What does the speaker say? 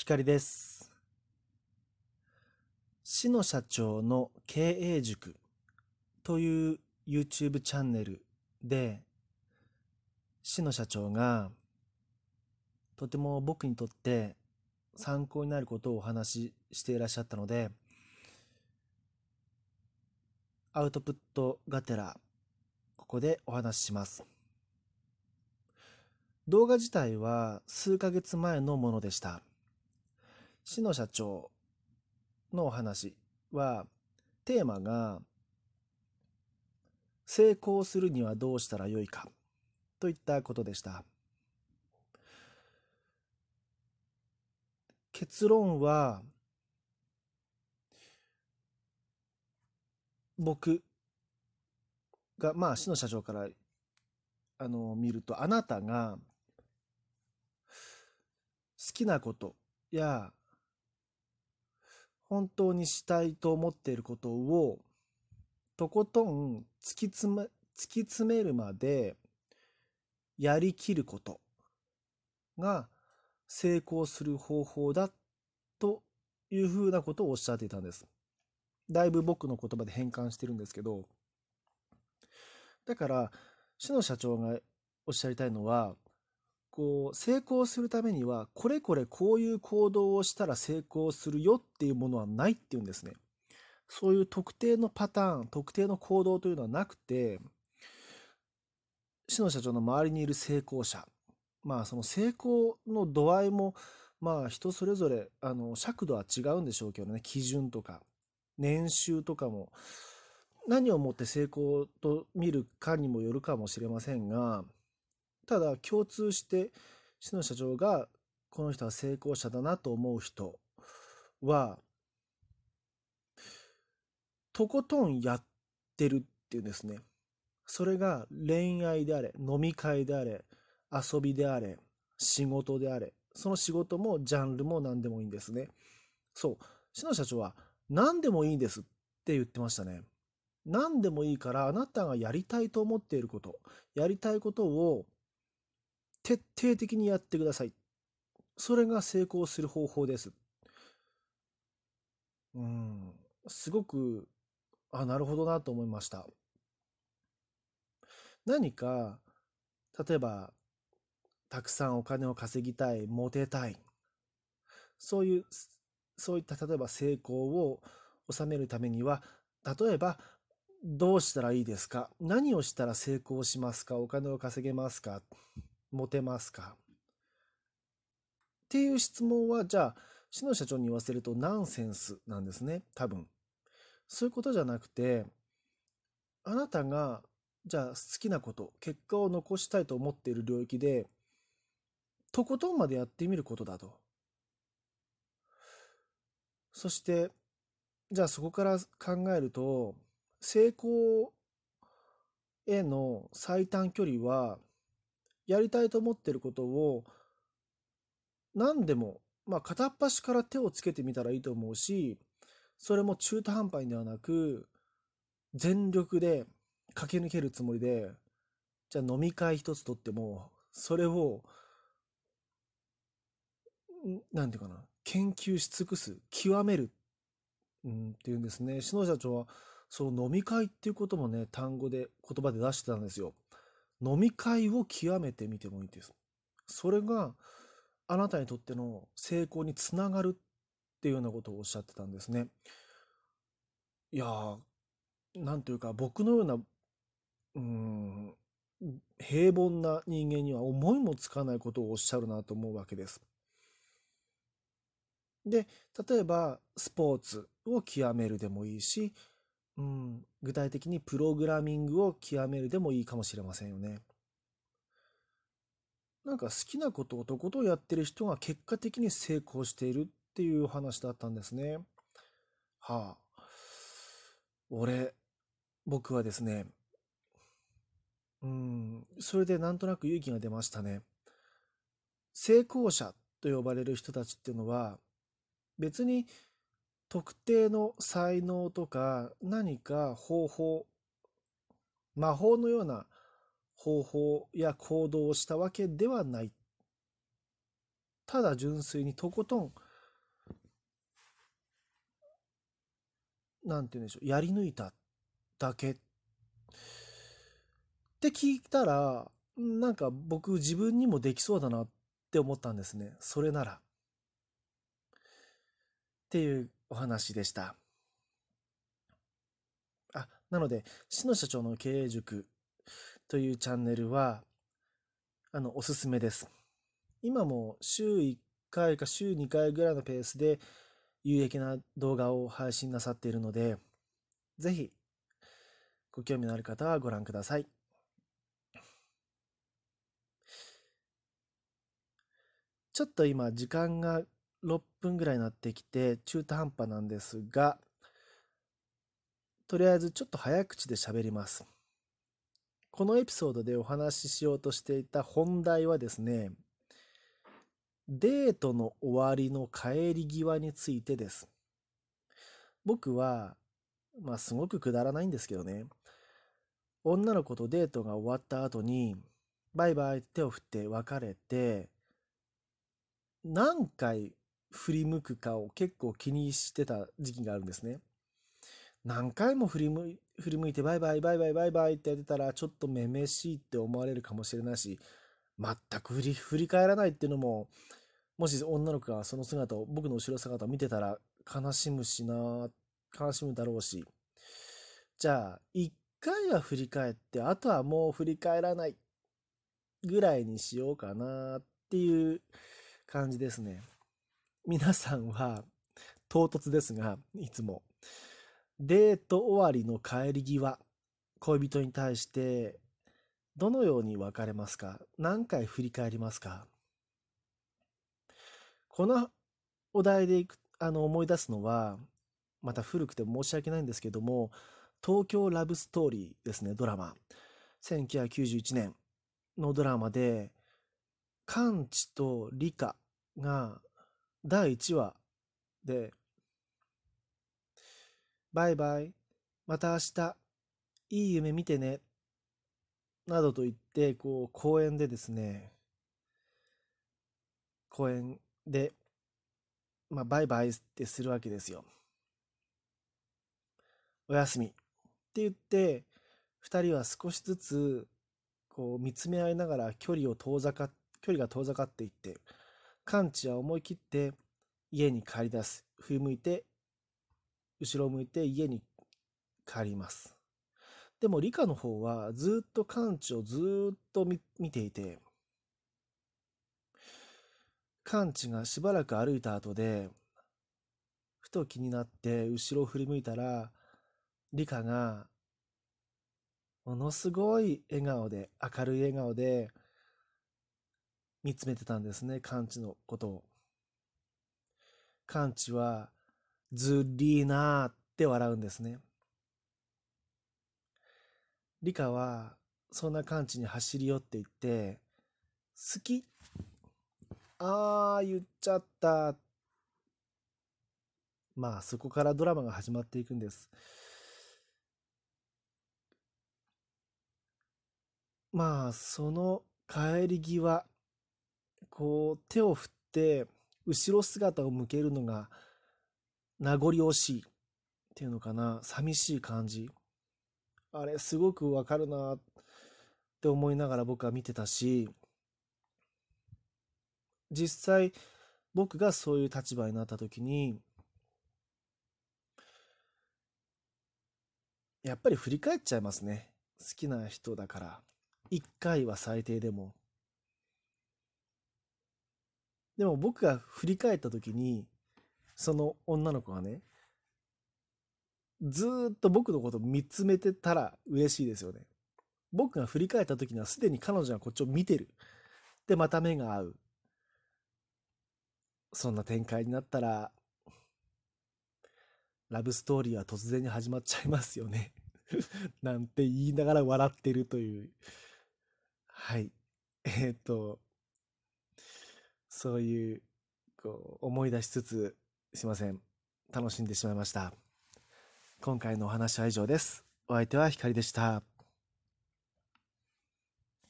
光です。市の社長の経営塾という YouTube チャンネルで、市の社長がとても僕にとって参考になることをお話ししていらっしゃったので、アウトプットがてらここでお話しします。動画自体は数ヶ月前のものでした。市の社長のお話はテーマが成功するにはどうしたらよいかといったことでした。結論は僕がまあ市の社長からあの見るとあなたが好きなことや本当にしたいと思っていることをとことん突き詰め突き詰めるまでやりきることが成功する方法だというふうなことをおっしゃっていたんです。だいぶ僕の言葉で変換してるんですけどだから市の社長がおっしゃりたいのはこう成功するためにはこれこれこういう行動をしたら成功するよっていうものはないっていうんですね。そういう特定のパターン特定の行動というのはなくて市の社長の周りにいる成功者まあその成功の度合いもまあ人それぞれあの尺度は違うんでしょうけどね基準とか年収とかも何をもって成功と見るかにもよるかもしれませんがただ共通して市の社長がこの人は成功者だなと思う人はとことんやってるっていうんですね。それが恋愛であれ飲み会であれ遊びであれ仕事であれその仕事もジャンルも何でもいいんですね。そう。市の社長は何でもいいんですって言ってましたね。何でもいいからあなたがやりたいと思っていることやりたいことを徹底的にやってください。それが成功する方法です。うん、すごく、あ、なるほどなと思いました。何か、例えば、たくさんお金を稼ぎたい、モテたい。そういう、そういった例えば成功を収めるためには、例えば、どうしたらいいですか？何をしたら成功しますか？お金を稼げますか？モテますか？っていう質問は、じゃあ、市の社長に言わせるとナンセンスなんですね、多分。そういうことじゃなくて、あなたが、じゃあ好きなこと、結果を残したいと思っている領域で、とことんまでやってみることだと。そして、じゃあそこから考えると、成功への最短距離は、やりたいと思ってることを何でも、まあ、片っ端から手をつけてみたらいいと思うしそれも中途半端にではなく全力で駆け抜けるつもりでじゃあ飲み会一つとってもそれを何て言うかな研究し尽くす極める、うん、っていうんですね篠社長はそう飲み会っていうこともね単語で言葉で出してたんですよ。飲み会を極めてみてもいいです。それがあなたにとっての成功につながるっていうようなことをおっしゃってたんですね。いやー、なんというか僕のような、うん、平凡な人間には思いもつかないことをおっしゃるなと思うわけです。で、例えばスポーツを極めるでもいいし、うん、具体的にプログラミングを極めるでもいいかもしれませんよね。なんか好きなことをとことんやってる人が結果的に成功しているっていう話だったんですね。はあ。俺、僕はですね、うん、それでなんとなく勇気が出ましたね。成功者と呼ばれる人たちっていうのは、別に特定の才能とか何か方法、魔法のような方法や行動をしたわけではない。ただ純粋にとことん、なんて言うんでしょう、やり抜いただけ。って聞いたら、なんか僕自分にもできそうだなって思ったんですね。それなら。っていうお話でした。あ、なので、志野社長の経営塾というチャンネルは、あの、おすすめです。今も週1回か週2回ぐらいのペースで有益な動画を配信なさっているので、ぜひご興味のある方はご覧ください。ちょっと今時間が6分ぐらいになってきて中途半端なんですが、とりあえずちょっと早口で喋ります。このエピソードでお話ししようとしていた本題はですね、デートの終わりの帰り際についてです。僕は、まあすごくくだらないんですけどね、女の子とデートが終わった後に、バイバイって手を振って別れて、何回振り向くかを結構気にしてた時期があるんですね。何回も振り向振り向いてバイバイバイバイバイバイってやってたらちょっとめめしいって思われるかもしれないし全く振り振り返らないっていうのももし女の子がその姿を、僕の後ろ姿を見てたら悲しむしな、悲しむだろうし。じゃあ、一回は振り返って、あとはもう振り返らないぐらいにしようかなっていう感じですね。皆さんは、唐突ですが、いつも、デート終わりの帰り際、恋人に対して、どのように別れますか？何回振り返りますか？このお題であの思い出すのは、また古くて申し訳ないんですけども、東京ラブストーリーですね、ドラマ。1991年のドラマで、カンチとリカが第1話。で、バイバイ、また明日、いい夢見てね、などと言って、こう、公園でですね、公園で、まあ、バイバイってするわけですよ。おやすみ。って言って、二人は少しずつ、こう、見つめ合いながら距離を遠ざか、距離が遠ざかっていって、カンチは思い切って家に帰り出す。振り向いて、後ろを向いて家に帰ります。でも理科の方はずっとカンチをずっと見ていて、カンチがしばらく歩いた後で、ふと気になって後ろを振り向いたら、リカが、ものすごい笑顔で、明るい笑顔で、見つめてたんですね、カンチのことを。カンチは、ずりーなーって笑うんですね。リカは、そんなカンチに走り寄っていって、好き？あー、言っちゃった。まあ、そこからドラマが始まっていくんです。まあ、その帰り際、こう、手を振って、後ろ姿を向けるのが、名残惜しいっていうのかな、寂しい感じ。あれ、すごくわかるなって思いながら僕は見てたし、実際僕がそういう立場になった時にやっぱり振り返っちゃいますね。好きな人だから。一回は最低でも。でも僕が振り返った時にその女の子がねずっと僕のこと見つめてたら嬉しいですよね僕が振り返った時にはすでに彼女がこっちを見てるでまた目が合うそんな展開になったら、ラブストーリーは突然に始まっちゃいますよね なんて言いながら笑ってるという。はい。えっ、と、そういう、こう、思い出しつつ、すいません。楽しんでしまいました。今回のお話は以上です。お相手はひかりでした。